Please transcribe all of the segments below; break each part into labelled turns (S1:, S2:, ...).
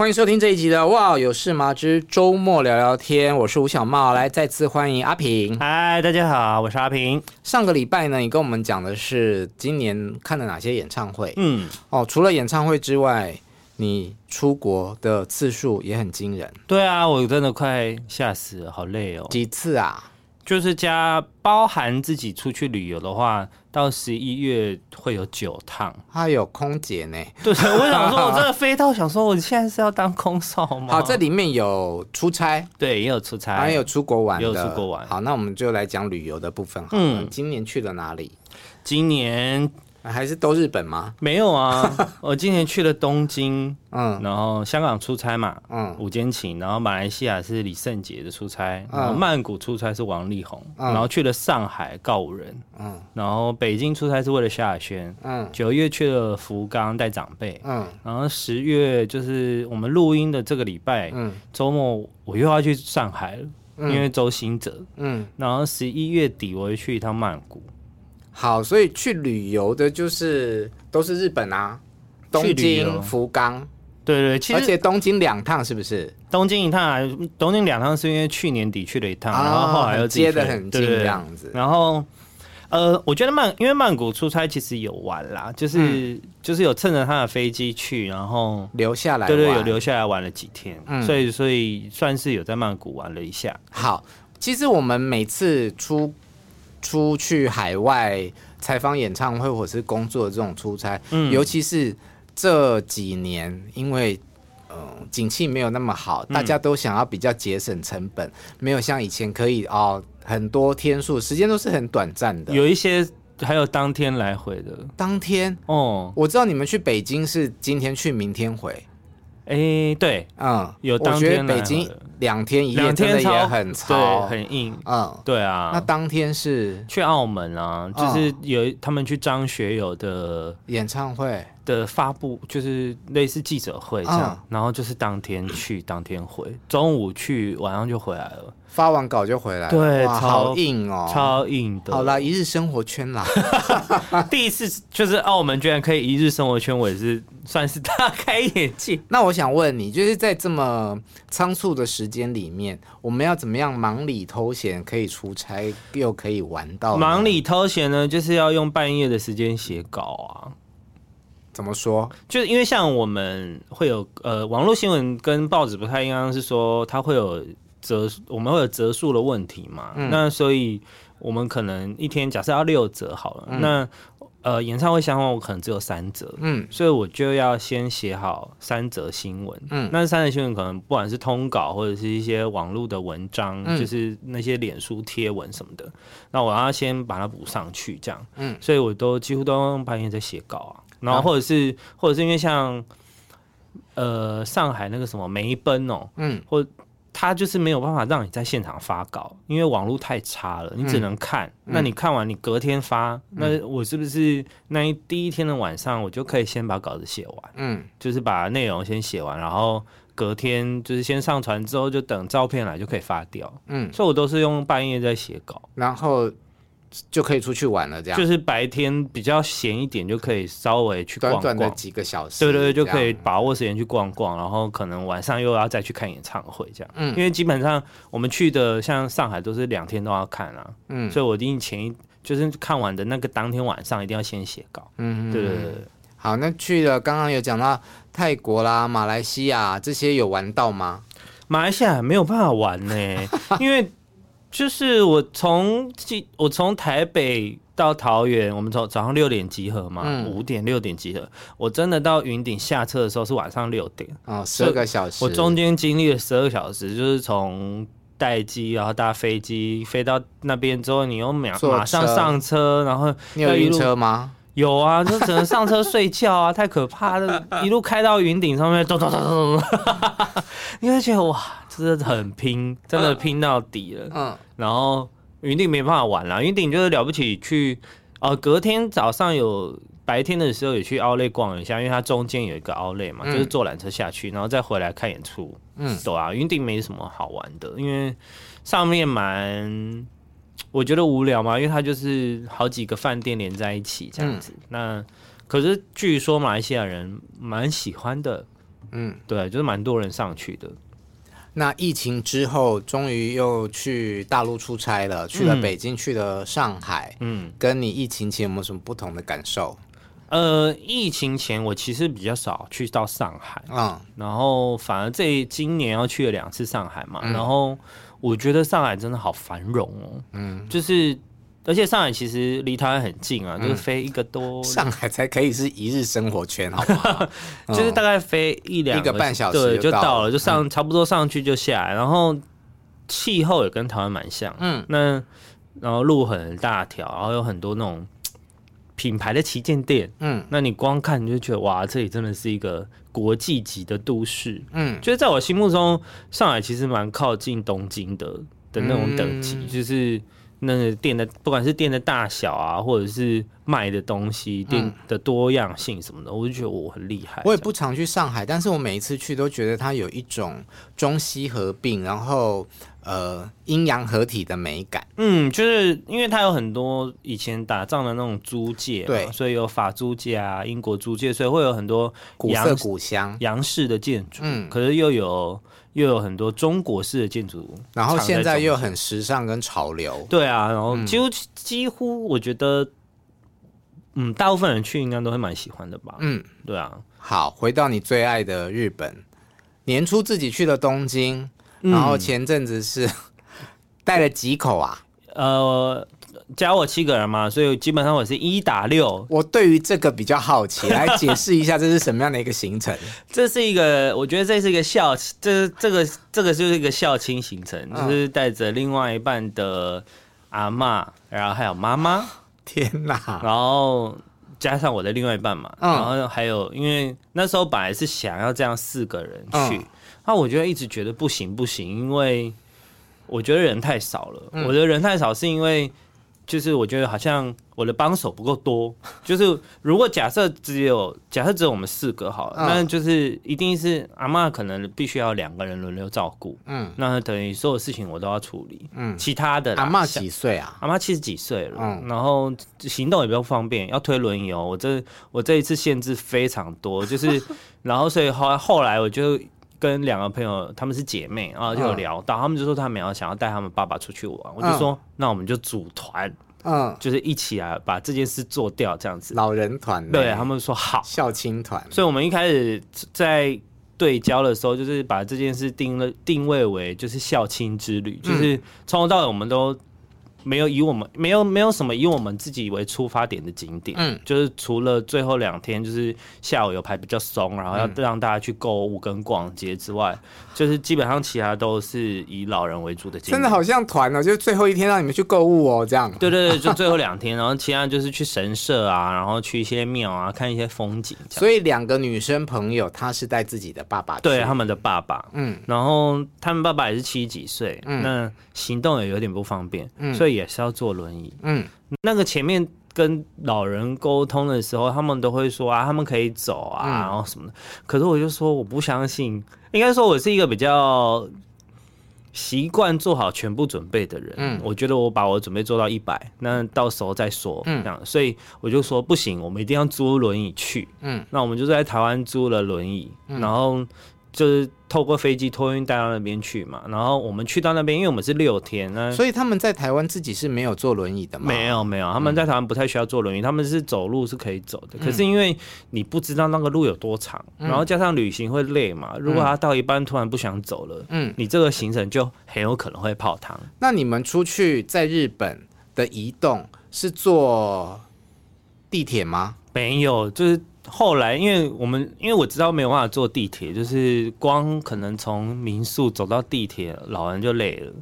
S1: 欢迎收听这一集的《哇有事吗之周末聊聊天》，我是吴小茂，来再次欢迎阿平。
S2: 嗨，大家好，我是阿平。
S1: 上个礼拜呢，你跟我们讲的是今年看了哪些演唱会？
S2: 嗯，
S1: 哦，除了演唱会之外，你出国的次数也很惊人。
S2: 对啊，我真的快吓死了，好累哦。
S1: 几次啊？
S2: 就是加包含自己出去旅游的话，到十一月会有九趟。
S1: 还有空姐呢？
S2: 对，我想说，我真的飞到想说，我现在是要当空少吗？
S1: 好，这里面有出差，
S2: 对，也有出差，
S1: 还有出国玩
S2: 有出国玩。
S1: 好，那我们就来讲旅游的部分。
S2: 嗯，
S1: 今年去了哪里？
S2: 今年。
S1: 还是都日本吗？
S2: 没有啊，我今年去了东京，
S1: 嗯，
S2: 然后香港出差嘛，
S1: 嗯，
S2: 五间情，然后马来西亚是李圣杰的出差，
S1: 嗯、
S2: 然后曼谷出差是王力宏，嗯、然后去了上海告五人，
S1: 嗯，
S2: 然后北京出差是为了萧亚轩，嗯，九月去了福冈带长辈，
S1: 嗯，
S2: 然后十月就是我们录音的这个礼拜，
S1: 嗯，
S2: 周末我又要去上海了，嗯、因为周兴哲，
S1: 嗯，
S2: 然后十一月底我会去一趟曼谷。
S1: 好，所以去旅游的就是都是日本啊，东京、福冈，
S2: 对对，其实
S1: 而且东京两趟是不是？
S2: 东京一趟啊，东京两趟是因为去年底去了一趟，
S1: 哦、
S2: 然后后来又
S1: 接的很近这样子。
S2: 然后呃，我觉得曼因为曼谷出差其实有玩啦，就是、嗯、就是有趁着他的飞机去，然后
S1: 留下来，
S2: 对对，有留下来玩了几天，
S1: 嗯、
S2: 所以所以算是有在曼谷玩了一下。
S1: 好，其实我们每次出。出去海外采访演唱会或者是工作的这种出差，
S2: 嗯，
S1: 尤其是这几年，因为嗯、呃，景气没有那么好，大家都想要比较节省成本，嗯、没有像以前可以哦，很多天数，时间都是很短暂的。
S2: 有一些还有当天来回的，
S1: 当天？
S2: 哦，
S1: 我知道你们去北京是今天去明天回，
S2: 哎、欸，对，
S1: 嗯，
S2: 有当天来回的。
S1: 北京两天一夜真的也很
S2: 长，对，很硬，
S1: 嗯，
S2: 对啊。
S1: 那当天是
S2: 去澳门啊，就是有他们去张学友的
S1: 演唱会
S2: 的发布，就是类似记者会这样，然后就是当天去，当天回，中午去，晚上就回来了。
S1: 发完稿就回来了，
S2: 对，
S1: 好硬哦，
S2: 超硬的。
S1: 好啦，一日生活圈啦，
S2: 第一次就是澳门居然可以一日生活圈，我也是算是大开眼界。
S1: 那我想问你，就是在这么仓促的时间里面，我们要怎么样忙里偷闲，可以出差又可以玩到？
S2: 忙里偷闲呢，就是要用半夜的时间写稿啊。
S1: 怎么说？
S2: 就是因为像我们会有呃，网络新闻跟报纸不太一样，是说它会有。折我们会有折数的问题嘛？嗯、那所以我们可能一天假设要六折好了，嗯、那呃演唱会相关我可能只有三折，
S1: 嗯，
S2: 所以我就要先写好三则新闻，
S1: 嗯，
S2: 那三则新闻可能不管是通稿或者是一些网络的文章，
S1: 嗯、
S2: 就是那些脸书贴文什么的，那我要先把它补上去，这样，
S1: 嗯，
S2: 所以我都几乎都用半夜在写稿啊，然后或者是、嗯、或者是因为像呃上海那个什么梅奔哦，
S1: 嗯，
S2: 或他就是没有办法让你在现场发稿，因为网络太差了，你只能看。嗯、那你看完，你隔天发，嗯、那我是不是那一第一天的晚上，我就可以先把稿子写完？
S1: 嗯，
S2: 就是把内容先写完，然后隔天就是先上传之后，就等照片来就可以发掉。
S1: 嗯，
S2: 所以我都是用半夜在写稿，
S1: 然后。就可以出去玩了，这样。
S2: 就是白天比较闲一点，就可以稍微去逛逛，
S1: 短短的几个小时，
S2: 对对对，就可以把握时间去逛逛，然后可能晚上又要再去看演唱会，这样。
S1: 嗯，
S2: 因为基本上我们去的像上海都是两天都要看啊，
S1: 嗯，
S2: 所以我一定前一就是看完的那个当天晚上一定要先写稿，
S1: 嗯，
S2: 对对对。
S1: 好，那去了刚刚有讲到泰国啦、马来西亚这些有玩到吗？
S2: 马来西亚没有办法玩呢，因为就是我从我从台北到桃园，我们从早上六点集合嘛，五点六点集合，我真的到云顶下车的时候是晚上六点
S1: 啊，十二个小时，
S2: 我中间经历了十二个小时，就是从。待机，然后搭飞机飞到那边之后，你又马马上上车，然后
S1: 你有晕车吗？
S2: 有啊，就只能上车睡觉啊，太可怕了！一路开到云顶上面，咚咚咚咚咚，你会觉得哇，真的很拼，真的拼到底了。嗯，然后云顶没办法玩了，云顶就是了不起去，哦，隔天早上有。白天的时候也去奥莱逛一下，因为它中间有一个奥莱嘛，嗯、就是坐缆车下去，然后再回来看演出。嗯，对啊，云顶没什么好玩的，因为上面蛮我觉得无聊嘛，因为它就是好几个饭店连在一起这样子。嗯、那可是据说马来西亚人蛮喜欢的，嗯，对，就是蛮多人上去的。
S1: 那疫情之后，终于又去大陆出差了，去了北京，嗯、去了上海。嗯，跟你疫情前有没有什么不同的感受？
S2: 呃，疫情前我其实比较少去到上海，嗯，然后反而这今年要去了两次上海嘛，嗯、然后我觉得上海真的好繁荣哦，嗯，就是而且上海其实离台湾很近啊，嗯、就是飞一个多，
S1: 上海才可以是一日生活圈，好不好？
S2: 就是大概飞一
S1: 两个半小时
S2: 对就到了，就上、嗯、差不多上去就下来，然后气候也跟台湾蛮像，嗯，那然后路很大条，然后有很多那种。品牌的旗舰店，嗯，那你光看你就觉得哇，这里真的是一个国际级的都市，嗯，就是在我心目中，上海其实蛮靠近东京的的那种等级，嗯、就是那个店的不管是店的大小啊，或者是卖的东西，店的多样性什么的，嗯、我就觉得我很厉害。
S1: 我也不常去上海，但是我每一次去都觉得它有一种中西合并，然后。呃，阴阳合体的美感，
S2: 嗯，就是因为它有很多以前打仗的那种租界，对，所以有法租界啊，英国租界，所以会有很多
S1: 古色古香
S2: 洋式的建筑，嗯，可是又有又有很多中国式的建筑，
S1: 然后现在又很时尚跟潮流，
S2: 对啊，然后几乎、嗯、几乎我觉得，嗯，大部分人去应该都会蛮喜欢的吧，嗯，对啊，
S1: 好，回到你最爱的日本，年初自己去了东京。然后前阵子是 带了几口啊？
S2: 呃，加我七个人嘛，所以基本上我是一打六。
S1: 我对于这个比较好奇，来解释一下这是什么样的一个行程？
S2: 这是一个，我觉得这是一个校，这这个这个就是一个校庆行程，嗯、就是带着另外一半的阿妈，然后还有妈妈。
S1: 天哪！
S2: 然后加上我的另外一半嘛，嗯、然后还有，因为那时候本来是想要这样四个人去。嗯那我觉得一直觉得不行不行，因为我觉得人太少了。嗯、我觉得人太少是因为，就是我觉得好像我的帮手不够多。就是如果假设只有假设只有我们四个好了，嗯、那就是一定是阿嬷可能必须要两个人轮流照顾。嗯，那等于所有事情我都要处理。嗯，其他的
S1: 阿嬷几岁啊？
S2: 阿嬷七十几岁了。嗯，然后行动也比较方便，要推轮椅哦。我这我这一次限制非常多，就是 然后所以后来后来我就。跟两个朋友，他们是姐妹，然后就有聊到，嗯、他们就说他们要想要带他们爸爸出去玩，嗯、我就说那我们就组团，嗯，就是一起来把这件事做掉，这样子。
S1: 老人团，
S2: 对，他们说好，
S1: 校青团。
S2: 所以我们一开始在对焦的时候，就是把这件事定了定位为就是校青之旅，嗯、就是从头到尾我们都。没有以我们没有没有什么以我们自己为出发点的景点，嗯，就是除了最后两天就是下午有排比较松，然后要让大家去购物跟逛街之外，嗯、就是基本上其他都是以老人为主的景点。
S1: 真的好像团哦，就是最后一天让你们去购物哦，这样。
S2: 对对对，就最后两天，然后其他就是去神社啊，然后去一些庙啊，看一些风景。
S1: 所以两个女生朋友，她是带自己的爸爸去，
S2: 对他们的爸爸，嗯，然后他们爸爸也是七十几岁，嗯，那行动也有点不方便，嗯，所以。也是要坐轮椅，嗯，那个前面跟老人沟通的时候，他们都会说啊，他们可以走啊，嗯、然后什么的。可是我就说我不相信，应该说我是一个比较习惯做好全部准备的人。嗯，我觉得我把我准备做到一百，那到时候再说。嗯，这样，所以我就说不行，我们一定要租轮椅去。嗯，那我们就在台湾租了轮椅，嗯、然后。就是透过飞机托运带到那边去嘛，然后我们去到那边，因为我们是六天，那
S1: 所以他们在台湾自己是没有坐轮椅的吗？
S2: 没有没有，他们在台湾不太需要坐轮椅，嗯、他们是走路是可以走的。可是因为你不知道那个路有多长，嗯、然后加上旅行会累嘛，如果他到一半突然不想走了，嗯，你这个行程就很有可能会泡汤。
S1: 那你们出去在日本的移动是坐地铁吗？
S2: 没有，就是。后来，因为我们因为我知道没有办法坐地铁，就是光可能从民宿走到地铁，老人就累了。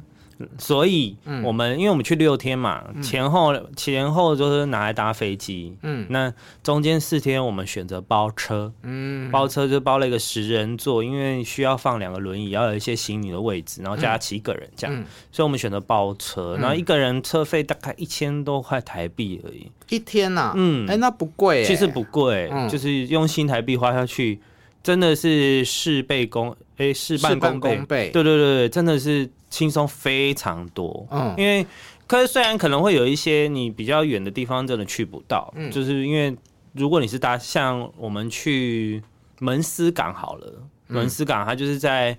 S2: 所以，我们、嗯、因为我们去六天嘛，嗯、前后前后就是拿来搭飞机。嗯，那中间四天我们选择包车。嗯，包车就包了一个十人座，因为需要放两个轮椅，要有一些行李的位置，然后加七个人这样。嗯、所以我们选择包车，然后一个人车费大概一千多块台币而已。
S1: 一天呐、啊？嗯，哎、欸，那不贵，
S2: 其实不贵，嗯、就是用新台币花下去，真的是事倍功哎，事半功倍。对对对对，真的是。轻松非常多，嗯，因为可是虽然可能会有一些你比较远的地方真的去不到，嗯，就是因为如果你是搭像我们去门司港好了，嗯、门司港它就是在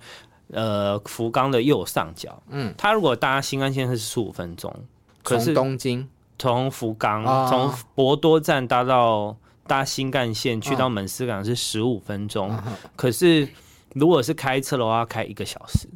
S2: 呃福冈的右上角，嗯，它如果搭新干线是十五分钟，可是
S1: 东京。
S2: 从福冈从博多站搭到搭新干线去到门司港是十五分钟，嗯、可是如果是开车的话，开一个小时。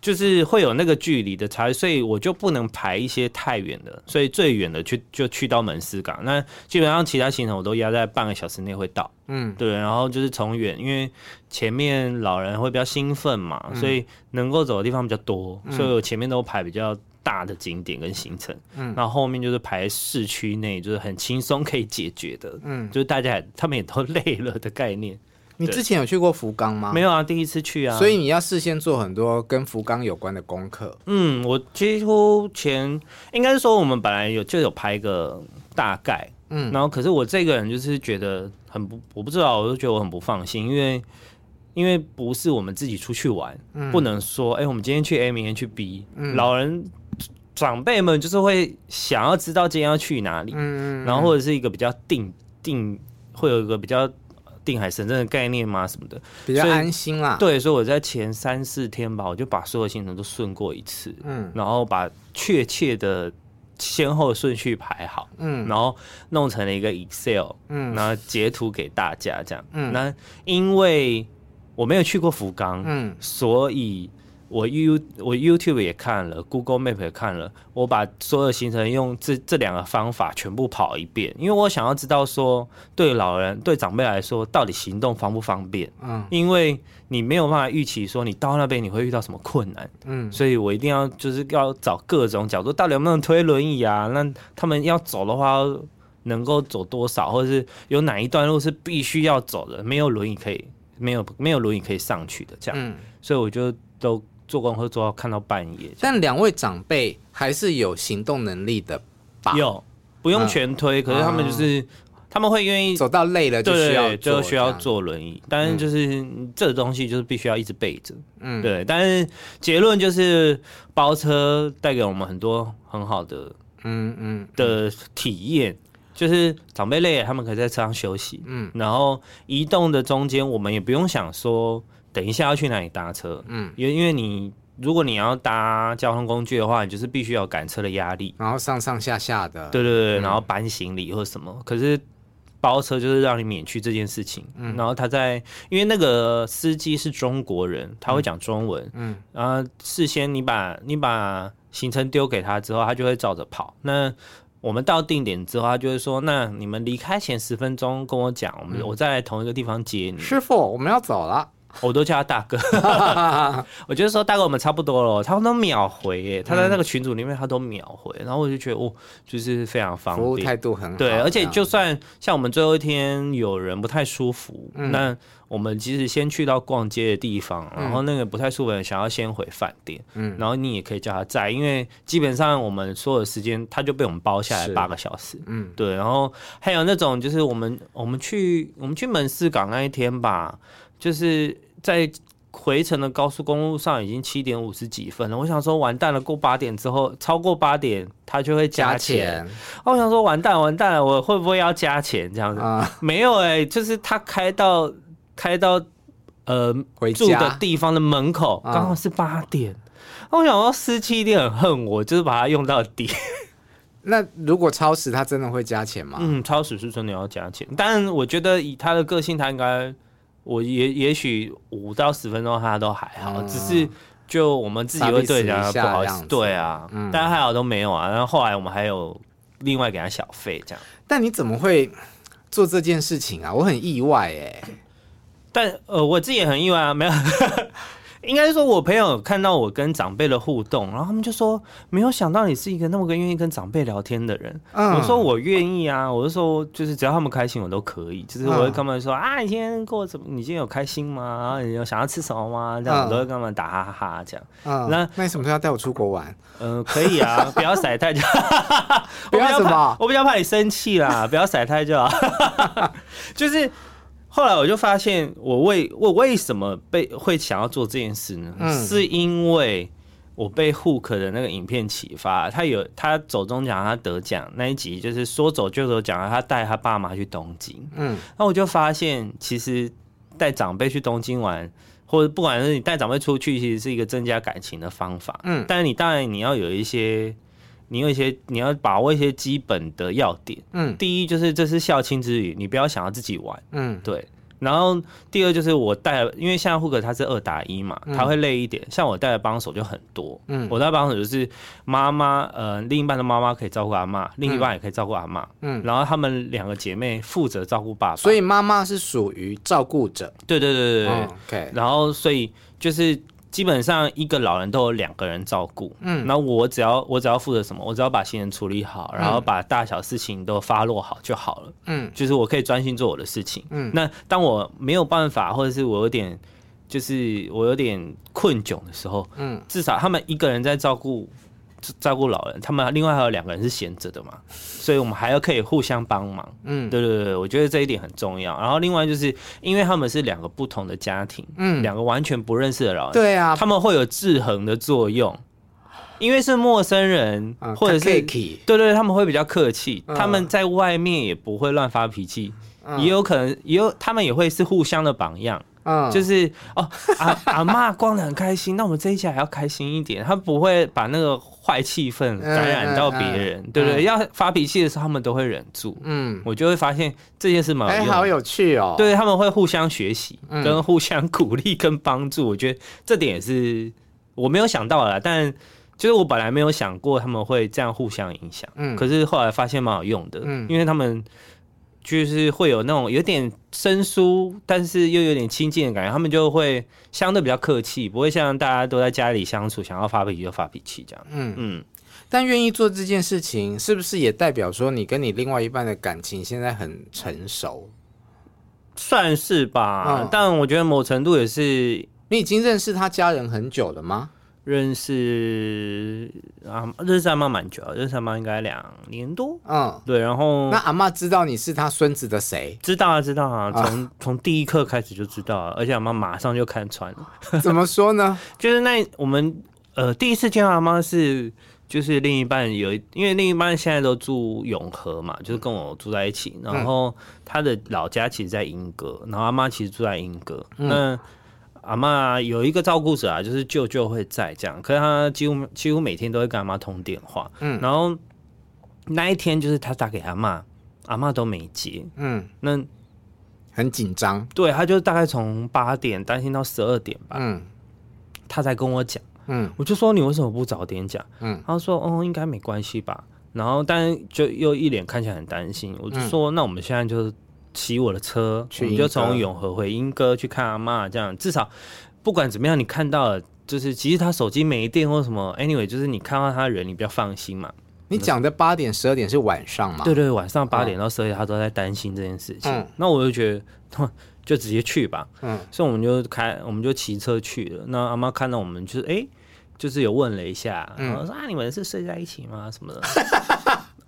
S2: 就是会有那个距离的差，所以我就不能排一些太远的，所以最远的去就去到门司港。那基本上其他行程我都压在半个小时内会到。嗯，对。然后就是从远，因为前面老人会比较兴奋嘛，嗯、所以能够走的地方比较多，所以我前面都排比较大的景点跟行程。嗯，然后后面就是排市区内，就是很轻松可以解决的。嗯，就是大家也他们也都累了的概念。
S1: 你之前有去过福冈吗？
S2: 没有啊，第一次去啊。
S1: 所以你要事先做很多跟福冈有关的功课。
S2: 嗯，我几乎前应该是说我们本来有就有拍个大概，嗯，然后可是我这个人就是觉得很不，我不知道，我就觉得我很不放心，因为因为不是我们自己出去玩，嗯、不能说哎、欸，我们今天去 A，明天去 B，、嗯、老人长辈们就是会想要知道今天要去哪里，嗯，然后或者是一个比较定定，会有一个比较。定海神针的概念吗？什么的
S1: 比较安心啦。
S2: 对，所以我在前三四天吧，我就把所有行程都顺过一次，嗯，然后把确切的先后顺序排好，嗯，然后弄成了一个 Excel，嗯，然后截图给大家这样，嗯，那因为我没有去过福冈，嗯，所以。我 You 我 YouTube 也看了，Google Map 也看了，我把所有行程用这这两个方法全部跑一遍，因为我想要知道说，对老人对长辈来说，到底行动方不方便？嗯，因为你没有办法预期说你到那边你会遇到什么困难，嗯，所以我一定要就是要找各种角度，到底有没有推轮椅啊？那他们要走的话，能够走多少，或者是有哪一段路是必须要走的，没有轮椅可以，没有没有轮椅可以上去的这样，嗯，所以我就都。做功课做到看到半夜，
S1: 但两位长辈还是有行动能力的吧？
S2: 有，不用全推，嗯、可是他们就是、嗯、他们会愿意
S1: 走到累了就需要
S2: 对就需要坐轮椅，但是就是、嗯、这东西就是必须要一直背着，嗯，对。但是结论就是包车带给我们很多很好的，嗯嗯。的体验，就是长辈累了，他们可以在车上休息，嗯，然后移动的中间我们也不用想说。等一下要去哪里搭车？嗯，因为因为你如果你要搭交通工具的话，你就是必须要赶车的压力，
S1: 然后上上下下的，
S2: 对对对，嗯、然后搬行李或什么。可是包车就是让你免去这件事情。嗯，然后他在，因为那个司机是中国人，他会讲中文。嗯，然后事先你把你把行程丢给他之后，他就会照着跑。那我们到定点之后，他就会说：“那你们离开前十分钟跟我讲，我们、嗯、我再来同一个地方接你。”
S1: 师傅，我们要走了。
S2: 我都叫他大哥，我觉得说大哥我们差不多了，他们都秒回耶，他在那个群组里面他都秒回，然后我就觉得哦，就是非常方便，
S1: 服务态度很好。
S2: 对，而且就算像我们最后一天有人不太舒服，嗯、那我们即使先去到逛街的地方，然后那个不太舒服的人想要先回饭店，嗯，然后你也可以叫他在，因为基本上我们所有的时间他就被我们包下来八个小时，嗯，对，然后还有那种就是我们我们去我们去门市港那一天吧。就是在回程的高速公路上，已经七点五十几分了。我想说，完蛋了，过八点之后，超过八点，他就会加钱。我想说，完蛋，完蛋了，我会不会要加钱？这样子？啊、没有哎、欸，就是他开到开到呃住的地方的门口，
S1: 嗯
S2: 刚好是八点。我想说司机一定很恨我，就是把它用到底。
S1: 那如果超时，他真的会加钱吗？
S2: 嗯，超时是真的要加钱，但我觉得以他的个性，他应该，我也也许五到十分钟他都还好，
S1: 嗯
S2: 只是就我们自己会对人家不好意思。对啊，
S1: 嗯
S2: 但还好都没有啊。然后后来我们还有另外给他小费这样。
S1: 但你怎么会做这件事情啊？我很意外哎、
S2: 但呃，我自己也很意外啊，没有，应该是说我朋友看到我跟长辈的互动，然后他们就说没有想到你是一个那么个愿意跟长辈聊天的人。
S1: 嗯
S2: 我说我愿意啊，我就说就是只要他们开心我都可以，就是我会跟他们说、啊，你今天过怎么？你今天有开心吗？然后你有想要吃什么吗？这样、
S1: 嗯
S2: 我都会跟他们打哈哈哈这样。
S1: 嗯，
S2: 那
S1: 那你什么时候要带我出国玩？
S2: 呃，可以啊，不要晒太久。
S1: 不要
S2: 我怕
S1: 什么
S2: 我比较怕你生气啦，不要晒太久。就是后来我就发现，我为我为什么被会想要做这件事呢？
S1: 嗯
S2: 是因为我被 Hook 的那个影片启发，他有他走中奖，他得奖那一集，就是说走就走奖，他带他爸妈去东京。
S1: 嗯
S2: 那我就发现，其实带长辈去东京玩，或者不管是你带长辈出去，其实是一个增加感情的方法。
S1: 嗯
S2: 但是你当然你要有一些，你有一些你要把握一些基本的要点。
S1: 嗯。
S2: 第一就是这是孝亲之旅，你不要想要自己玩，
S1: 嗯。
S2: 对。然后第二就是我带，因为像 Hook 他是二打一嘛，他会累一点。像我带的帮手就很多，
S1: 嗯。
S2: 我带的帮手就是妈妈，呃，另一半的妈妈可以照顾阿妈，另一半也可以照顾阿妈，
S1: 嗯。
S2: 然后他们两个姐妹负责照顾爸爸，
S1: 所以妈妈是属于照顾者。
S2: 对对对对对，
S1: 嗯 OK，
S2: 然后所以就是基本上一个老人都有两个人照顾，
S1: 嗯。
S2: 那我只要我只要负责什么，我只要把行人处理好，然后把大小事情都发落好就好了，
S1: 嗯。
S2: 就是我可以专心做我的事情。
S1: 嗯。
S2: 那当我没有办法，或者是我有点就是我有点困窘的时候，
S1: 嗯。
S2: 至少他们一个人在照顾照顾老人，他们另外还有两个人是闲着的嘛，所以我们还要可以互相帮忙。
S1: 嗯
S2: 对对对，我觉得这一点很重要。然后另外就是因为他们是两个不同的家庭，
S1: 嗯，
S2: 两个完全不认识的老人，
S1: 对啊，
S2: 他们会有制衡的作用。因为是陌生人，
S1: 嗯
S2: 或者是对对，他们会比较客气，
S1: 嗯
S2: 他们在外面也不会乱发脾气，
S1: 嗯
S2: 也有可能也有他们也会是互相的榜样。
S1: 嗯
S2: 就是哦，阿阿妈逛得很开心，那我们这一家还要开心一点。他不会把那个坏气氛感染到别人，对不对？
S1: 嗯
S2: 要发脾气的时候，他们都会忍住。
S1: 嗯，
S2: 我就会发现这件事蛮。
S1: 好有趣哦。，
S2: 对，他们会互相学习，
S1: 嗯
S2: 跟互相鼓励跟帮助。我觉得这点也是我没有想到的啦，但就是我本来没有想过他们会这样互相影响。
S1: 嗯
S2: 可是后来发现蛮有用的，
S1: 嗯
S2: 因为他们就是会有那种有点生疏，但是又有点亲近的感觉，他们就会相对比较客气，不会像大家都在家里相处，想要发脾气就发脾气这样。
S1: 嗯
S2: 嗯，
S1: 但愿意做这件事情，是不是也代表说你跟你另外一半的感情现在很成熟？
S2: 算是吧，
S1: 嗯
S2: 但我觉得某程度也是
S1: 你已经认识他家人很久了吗？
S2: 认识啊，认识阿妈蛮久了，认识阿妈应该两年多。
S1: 嗯，
S2: 对，然后
S1: 那阿妈知道你是他孙子的谁？
S2: 知道啊，知道啊，从从第一刻开始就知道了，而且阿妈马上就看穿了。
S1: 怎么说呢？
S2: 就是那我们呃第一次见到阿妈是，就是另一半有一，因为另一半现在都住永和嘛，就是跟我住在一起，然后他的老家其实在英歌，然后阿妈其实住在莺歌，那。阿妈有一个照顾者啊，就是舅舅会在这样，可是他几乎几乎每天都会跟阿妈通电话，
S1: 嗯。
S2: 然后那一天就是他打给阿妈，阿妈都没接，
S1: 嗯，
S2: 那
S1: 很紧张。
S2: 对，他就大概从八点担心到十二点吧，
S1: 嗯。
S2: 他才跟我讲，
S1: 嗯。
S2: 我就说你为什么不早点讲？
S1: 嗯。
S2: 他说哦，应该没关系吧。然后但就又一脸看起来很担心，我就说、那我们现在就骑我的车，
S1: 去
S2: 我们就从永和回英歌去看阿妈，这样至少不管怎么样，你看到了。就是其实他手机没电或什么，anyway，就是你看到他人，你比较放心嘛。
S1: 你讲的八点十二点是晚上嘛？
S2: 对对，晚上八点到十二点，他都在担心这件事情。
S1: 嗯
S2: 那我就觉得，就直接去吧。
S1: 嗯
S2: 所以我们就开，我们就骑车去了。那阿妈看到我们，就是哎、诶就是有问了一下，
S1: 嗯
S2: 然后说啊，你们是睡在一起吗？什么的。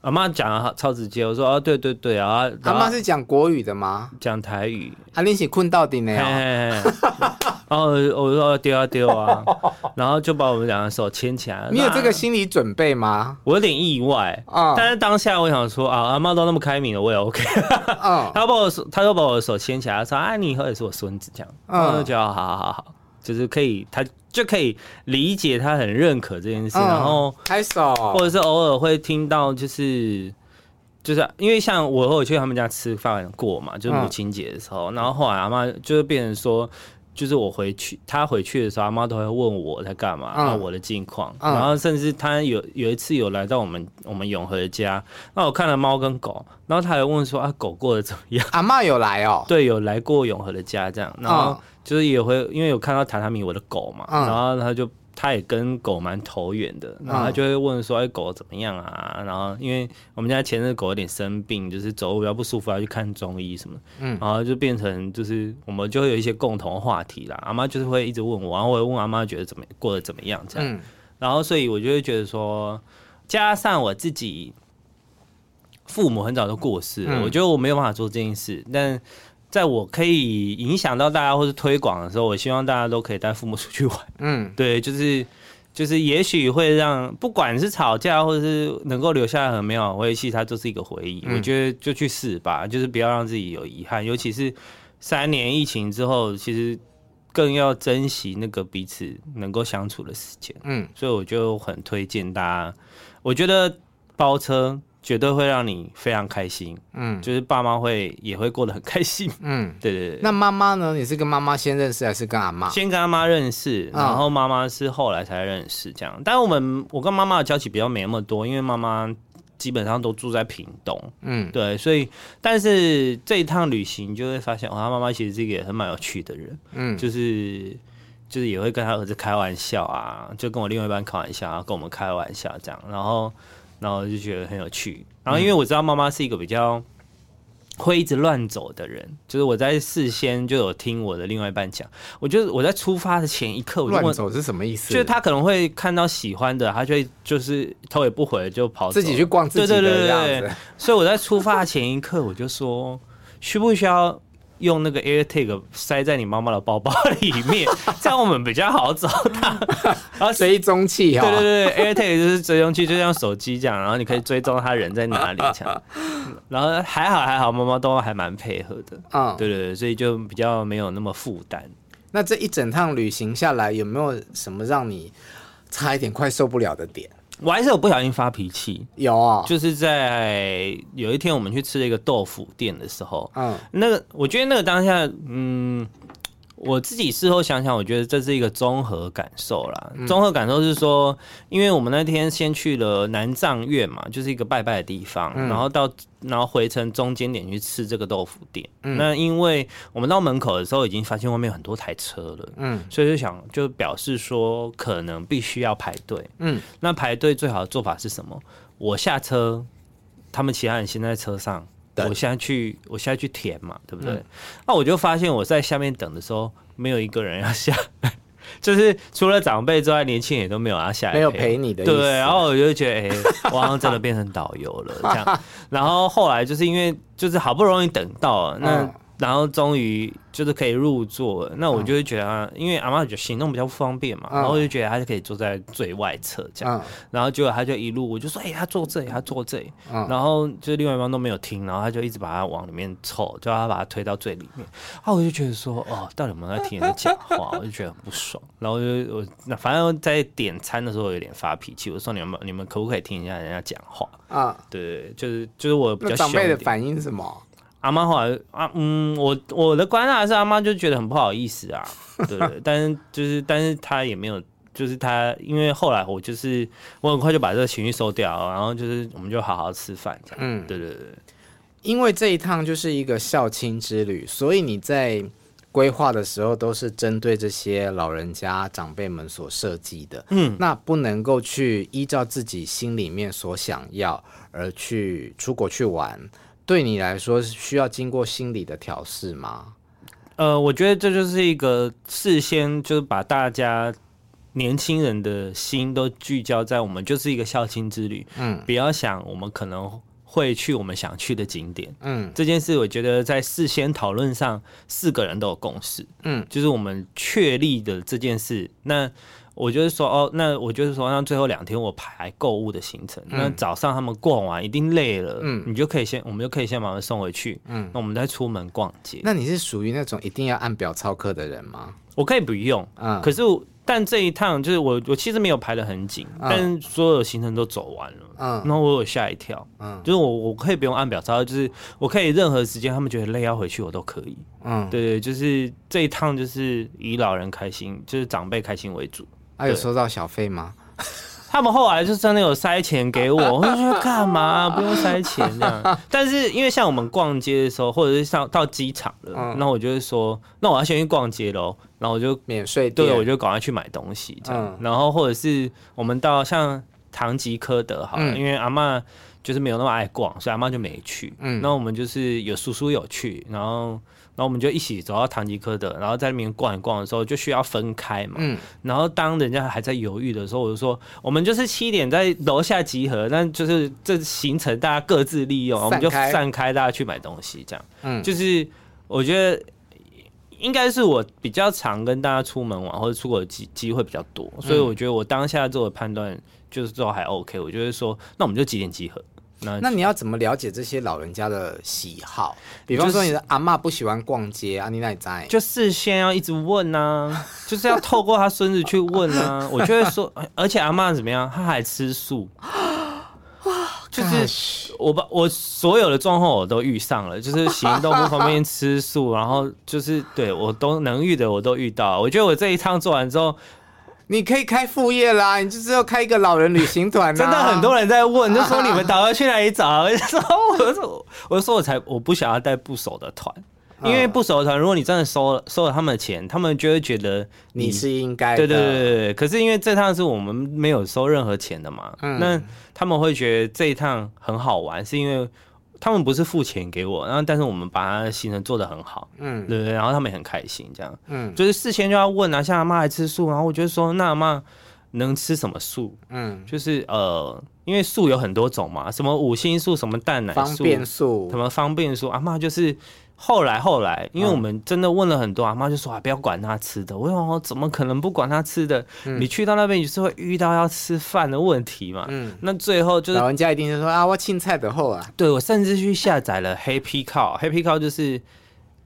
S2: 阿妈讲的超直接，我说哦，对对对啊，
S1: 阿妈是讲国语的吗？
S2: 讲台语。
S1: 啊，你是困到底呢、
S2: 然后我说丢啊丢啊，然后就把我们两个手牵起来。
S1: 你有这个心理准备吗？
S2: 我有点意外啊，但是当下我想说啊，阿妈都那么开明了，我也 OK。嗯，他把我手，他就把我的手牵起来，说啊，你以后也是我孙子这样。嗯，我就觉得好好好好，就是可以，他就可以理解他很认可这件事，然后
S1: 拍手，
S2: 或者是偶尔会听到就是。就是因为像我会去他们家吃饭过嘛，就是母亲节的时候，嗯、然后后来阿妈就是变成说，就是我回去，他回去的时候，阿妈都会问我在干嘛，嗯、我的近况，嗯、然后甚至他有有一次有来到我们我们永和的家，那我看了猫跟狗，然后他还问说啊，狗过得怎么样？
S1: 阿妈有来哦，
S2: 对，有来过永和的家这样，然后就是也会因为有看到榻榻米我的狗嘛，嗯、然后他就。他也跟狗蛮投缘的，然后他就会问说：“哎，狗怎么样啊？”然后因为我们家前阵狗有点生病，就是走路比较不舒服，要去看中医什么。嗯，然后就变成就是我们就会有一些共同话题啦。阿妈就是会一直问我，然后我也问阿妈觉得怎么过得怎么样这样。然后所以我就会觉得说，加上我自己父母很早就过世了，我觉得我没有办法做这件事，但。在我可以影响到大家或是推广的时候，我希望大家都可以带父母出去玩。嗯，对，就是就是，也许会让不管是吵架或者是能够留下很美好的回忆，它就是一个回忆。嗯、我觉得就去试吧，就是不要让自己有遗憾。尤其是三年疫情之后，其实更要珍惜那个彼此能够相处的时间。嗯，所以我就很推荐大家，我觉得包车。绝对会让你非常开心，嗯，就是爸妈会也会过得很开心，嗯，对对对。
S1: 那妈妈呢？你是跟妈妈先认识还是跟阿妈？
S2: 先跟阿妈认识，然后妈妈是后来才认识这样。但我们我跟妈妈的交集比较没那么多，因为妈妈基本上都住在屏东，嗯，对，所以但是这一趟旅行就会发现，哦，他妈妈其实是一个也很蛮有趣的人，嗯，就是就是也会跟他儿子开玩笑啊，就跟我另外一半开玩笑啊，跟我们开玩笑这样，然后。然后就觉得很有趣，然后因为我知道妈妈是一个比较会一直乱走的人，就是我在事先就有听我的另外一半讲，我觉得我在出发的前一刻，我就
S1: 乱走是什么意思？
S2: 就是他可能会看到喜欢的，他就会就是头也不回就跑
S1: 自己去逛自己的
S2: 对对对对对，所以我在出发前一刻，我就说需不需要？用那个 AirTag 塞在你妈妈的包包里面，这样我们比较好找它。
S1: 然后追踪器啊，
S2: 对对对，AirTag 就是追踪器，就像手机这样，然后你可以追踪他人在哪里这样。然后还好还好，妈妈都还蛮配合的。嗯，对对对，所以就比较没有那么负担。
S1: 那这一整趟旅行下来，有没有什么让你差一点快受不了的点？
S2: 我还是有不小心发脾气，
S1: 有啊，
S2: 就是在有一天我们去吃了一个豆腐店的时候，嗯，那个我觉得那个当下，嗯。我自己事后想想，我觉得这是一个综合感受啦。综合感受是说，因为我们那天先去了南藏院嘛，就是一个拜拜的地方，然后到然后回程中间点去吃这个豆腐店。那因为我们到门口的时候已经发现外面有很多台车了，嗯，所以就想就表示说可能必须要排队，嗯，那排队最好的做法是什么？我下车，他们其他人先在车上。我现在去，我现在去填嘛，对不对？嗯、那我就发现我在下面等的时候，没有一个人要下来，就是除了长辈之外，年轻人也都没有要下来，
S1: 没有陪你的。
S2: 对，然后我就觉得，哎、欸，我好像真的变成导游了这样。然后后来就是因为就是好不容易等到了那。嗯然后终于就是可以入座了，那我就会觉得啊，因为阿妈觉得行动比较不方便嘛，然后我就觉得他就可以坐在最外侧这样，然后结果他就一路我就说，哎，他坐这里，他坐这里，然后就另外一方都没有听，然后他就一直把他往里面凑，就要他把他推到最里面，啊，我就觉得说，哦，到底有没有在听人讲话？我就觉得很不爽，然后我就我那反正在点餐的时候有点发脾气，我说你们你们可不可以听一下人家讲话？啊？对，就是就是我比较
S1: 长辈的反应是什么？
S2: 阿妈后来啊，嗯，我我的观察是阿妈就觉得很不好意思啊，对 对，但是就是，但是他也没有，就是他，因为后来我就是我很快就把这个情绪收掉，然后就是我们就好好吃饭这样，嗯，对对对，
S1: 因为这一趟就是一个孝亲之旅，所以你在规划的时候都是针对这些老人家长辈们所设计的，嗯，那不能够去依照自己心里面所想要而去出国去玩。对你来说是需要经过心理的调试吗？
S2: 呃，我觉得这就是一个事先就是把大家年轻人的心都聚焦在我们就是一个孝亲之旅，嗯，不要想我们可能会去我们想去的景点。
S1: 嗯，
S2: 这件事我觉得在事先讨论上，四个人都有共识。
S1: 嗯，
S2: 就是我们确立的这件事。那我就是说，哦，那我就是说，那最后两天我排购物的行程。嗯、那早上他们逛完一定累了，嗯，你就可以先，我们就可以先把他们送回去。嗯，那我们再出门逛街。
S1: 那你是属于那种一定要按表操课的人吗？
S2: 我可以不用，嗯，可是但这一趟就是我，我其实没有排的很紧，嗯、但所有行程都走完了，嗯，然后我有吓一跳，嗯，就是我我可以不用按表操，就是我可以任何时间他们觉得累要回去我都可以，嗯，对对，就是这一趟就是以老人开心，就是长辈开心为主。
S1: 他、啊、有收到小费吗？
S2: 他们后来就真的有塞钱给我，我就觉得干嘛不用塞钱这样？但是因为像我们逛街的时候，或者是上到机场了，那、嗯、我就会说，那我要先去逛街喽，然后我就
S1: 免税，
S2: 对，我就赶快去买东西这样。嗯、然后或者是我们到像唐吉诃德好了，嗯、因为阿嬷就是没有那么爱逛，所以阿嬷就没去。嗯，那我们就是有叔叔有去，然后。然后我们就一起走到唐吉诃德，然后在那边逛一逛的时候，就需要分开嘛。嗯。然后当人家还在犹豫的时候，我就说：“我们就是七点在楼下集合，那就是这行程大家各自利用，我们就散开，大家去买东西，这样。”嗯。就是我觉得应该是我比较常跟大家出门玩或者出国的机机会比较多，所以我觉得我当下做的判断就是最后还 OK。我就是说，那我们就几点集合？那，
S1: 那你要怎么了解这些老人家的喜好？比方说你的阿嬷不喜欢逛街啊，你哪里在？
S2: 就事先要一直问啊，就是要透过他孙子去问啊。我就会说，而且阿嬷怎么样？他还吃素，就是我把我所有的状况我都遇上了，就是行动不方便吃素，然后就是对我都能遇的我都遇到。我觉得我这一趟做完之后。
S1: 你可以开副业啦，你就只有开一个老人旅行团。
S2: 真的很多人在问，就说你们打算去哪里找？我就说，我就说，我才我不想要带不熟的团，因为不熟的团，如果你真的收了收了他们的钱，他们就会觉得你，
S1: 你是应该的。
S2: 对对对对。可是因为这趟是我们没有收任何钱的嘛，嗯、那他们会觉得这一趟很好玩，是因为。他们不是付钱给我，然后但是我们把他的行程做得很好，嗯，对不对，然后他们也很开心，这样，嗯，就是事先就要问啊，像阿妈还吃素，然后我就说，那阿妈能吃什么素？嗯，就是呃，因为素有很多种嘛，什么五星素，什么蛋奶素，
S1: 方便素，
S2: 什么方便素，阿妈就是。后来后来，因为我们真的问了很多，阿妈就说啊，不要管他吃的。我说怎么可能不管他吃的？你去到那边你是会遇到要吃饭的问题嘛。嗯，那最后就是
S1: 老人家一定就说啊，我青菜的后啊。
S2: 对，我甚至去下载了 Happy Cow，Happy Cow 就是。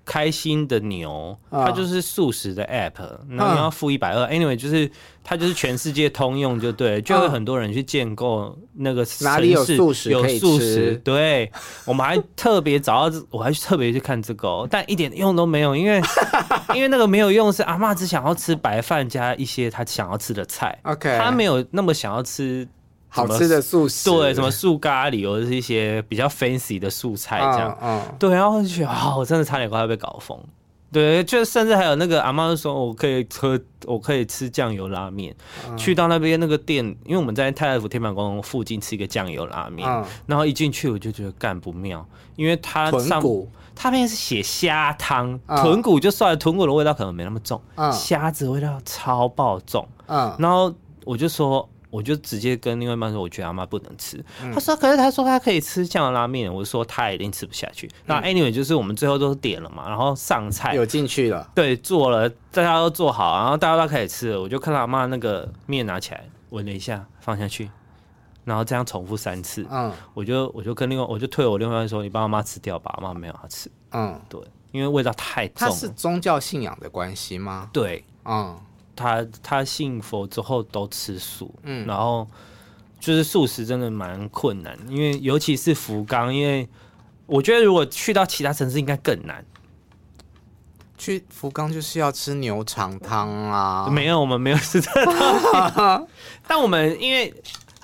S2: 开心的牛，它就是素食的 app，然后你要付一百二。Anyway，就是它就是全世界通用，就对，就会很多人去建构那个
S1: 哪里有素食。
S2: 有素食，对，我们还特别找到，我还特别去看这个喔，但一点用都没有，因为 因为那个没有用，是阿嬷只想要吃白饭加一些她想要吃的菜
S1: ，OK，
S2: 她没有那么想要吃。
S1: 好吃的素食，
S2: 对，什么素咖喱，或者是一些比较 fancy 的素菜这样，嗯，嗯。对，然后就觉得啊、哦，我真的差点快要被搞疯，对，就甚至还有那个阿妈就说，我可以喝，我可以吃酱油拉面，嗯、去到那边那个店，因为我们在太宰府天满宫附近吃一个酱油拉面，嗯、然后一进去我就觉得干不妙，因为它上
S1: 骨。
S2: 它那边是写虾汤，豚骨就算了，豚骨的味道可能没那么重，虾、嗯、子味道超爆重，嗯，然后我就说。我就直接跟另外一半说，我觉得阿妈不能吃。嗯、他说，可是他说他可以吃酱油拉面。我就说他一定吃不下去。那、嗯、anyway 就是我们最后都点了嘛，然后上菜
S1: 有进去了，
S2: 对，做了，大家都做好，然后大家都开始吃了。我就看到阿妈那个面拿起来闻了一下，放下去，然后这样重复三次。嗯，我就我就跟另外我就推我另外一半说，你帮阿妈吃掉吧，阿妈没有要吃。嗯，对，因为味道太重。它
S1: 是宗教信仰的关系吗？
S2: 对，嗯。他他信佛之后都吃素，嗯，然后就是素食真的蛮困难，因为尤其是福冈，因为我觉得如果去到其他城市应该更难。
S1: 去福冈就是要吃牛肠汤啊？
S2: 没有，我们没有吃这个东西，但我们因为。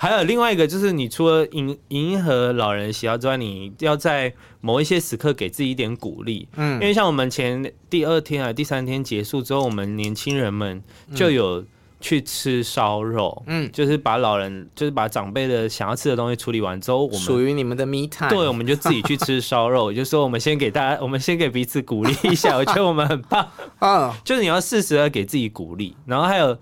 S2: 还有另外一个，就是你除了迎迎合老人的喜好之外，你要在某一些时刻给自己一点鼓励。嗯，因为像我们前第二天啊、第三天结束之后，我们年轻人们就有去吃烧肉。嗯，就是把老人，就是把长辈的想要吃的东西处理完之后，我们
S1: 属于你们的 me time。
S2: 对，我们就自己去吃烧肉。就说我们先给大家，我们先给彼此鼓励一下。我觉得我们很棒。嗯，就是你要适时的给自己鼓励，然后还有。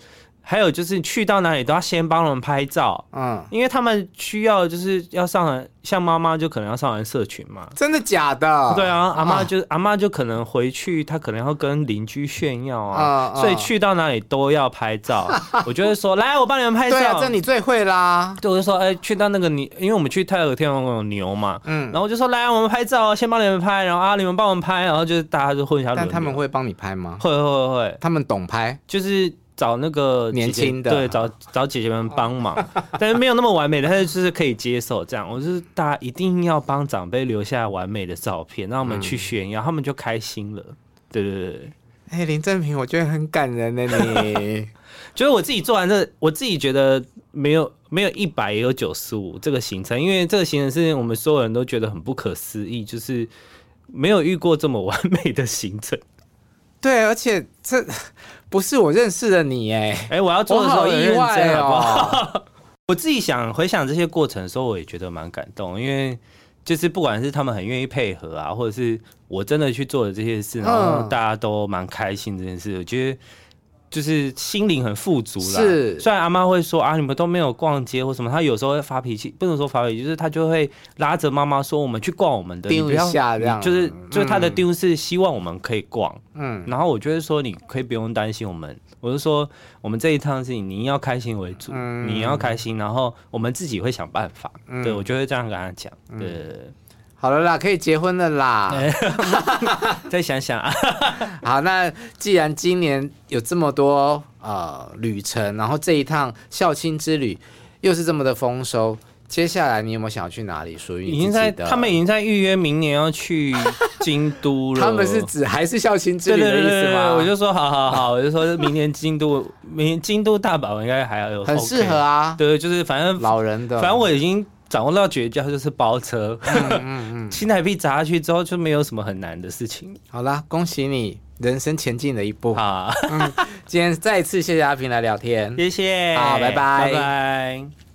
S2: 还有就是去到哪里都要先帮他们拍照，嗯，因为他们需要就是要上完，像妈妈就可能要上完社群嘛。
S1: 真的假的？
S2: 对啊，阿妈就、啊、阿妈就可能回去，她可能要跟邻居炫耀啊，所以去到哪里都要拍照。我就会说，来，我帮你们拍照。
S1: 对啊，这你最会啦。
S2: 对，我就说，哎，去到那个你，因为我们去泰和天王宫有牛嘛，嗯，然后我就说，来，我们拍照，先帮你们拍，然后啊，你们帮我们拍，然后就是大家就混一下。
S1: 但他们会帮你拍吗？
S2: 会会会会，
S1: 他们懂拍，
S2: 就是。找那个
S1: 年轻的，
S2: 对，找找姐姐们帮忙，但是没有那么完美的，但是就是可以接受这样。我就是大家一定要帮长辈留下完美的照片，让我们去炫耀，嗯、他们就开心了。对对对，
S1: 哎、欸，林正平，我觉得很感人呢。你
S2: 就是我自己做完这，我自己觉得没有没有一百也有九十五这个行程，因为这个行程是我们所有人都觉得很不可思议，就是没有遇过这么完美的行程。
S1: 对，而且这 不是我认识的你哎，
S2: 哎，我要做的时候
S1: 好意外
S2: 哦。我自己想回想这些过程的时候，我也觉得蛮感动，因为就是不管是他们很愿意配合啊，或者是我真的去做的这些事，然后大家都蛮开心这件事，我觉得。就是心灵很富足啦。是，虽然阿妈会说啊，你们都没有逛街或什么，她有时候会发脾气，不能说发脾气，就是她就会拉着妈妈说，我们去逛我们的，
S1: 丢一下这样，
S2: 就是就是她的丢是希望我们可以逛，嗯，然后我就是说你可以不用担心我们，我就说我们这一趟是你要开心为主，嗯，你要开心，然后我们自己会想办法，嗯，对，我就会这样跟她讲，对。嗯
S1: 好了啦，可以结婚了啦！
S2: 再想想啊。
S1: 好，那既然今年有这么多呃旅程，然后这一趟孝亲之旅又是这么的丰收，接下来你有没有想要去哪里？属于
S2: 已经在他们已经在预约明年要去京都了。
S1: 他们是指还是孝亲之旅的意思吗？
S2: 我就说好好好，我就说明年京都，明年京都大阪应该还要有、OK、
S1: 很适合啊。
S2: 对，就是反正
S1: 老人的，
S2: 反正我已经。掌握到绝招就是包车，嗯嗯嗯，新台币砸下去之后就没有什么很难的事情。
S1: 好啦，恭喜你人生前进了一步。
S2: 好，
S1: 嗯，今天再次谢谢阿平来聊天，
S2: 谢谢，
S1: 好，拜拜，
S2: 拜拜。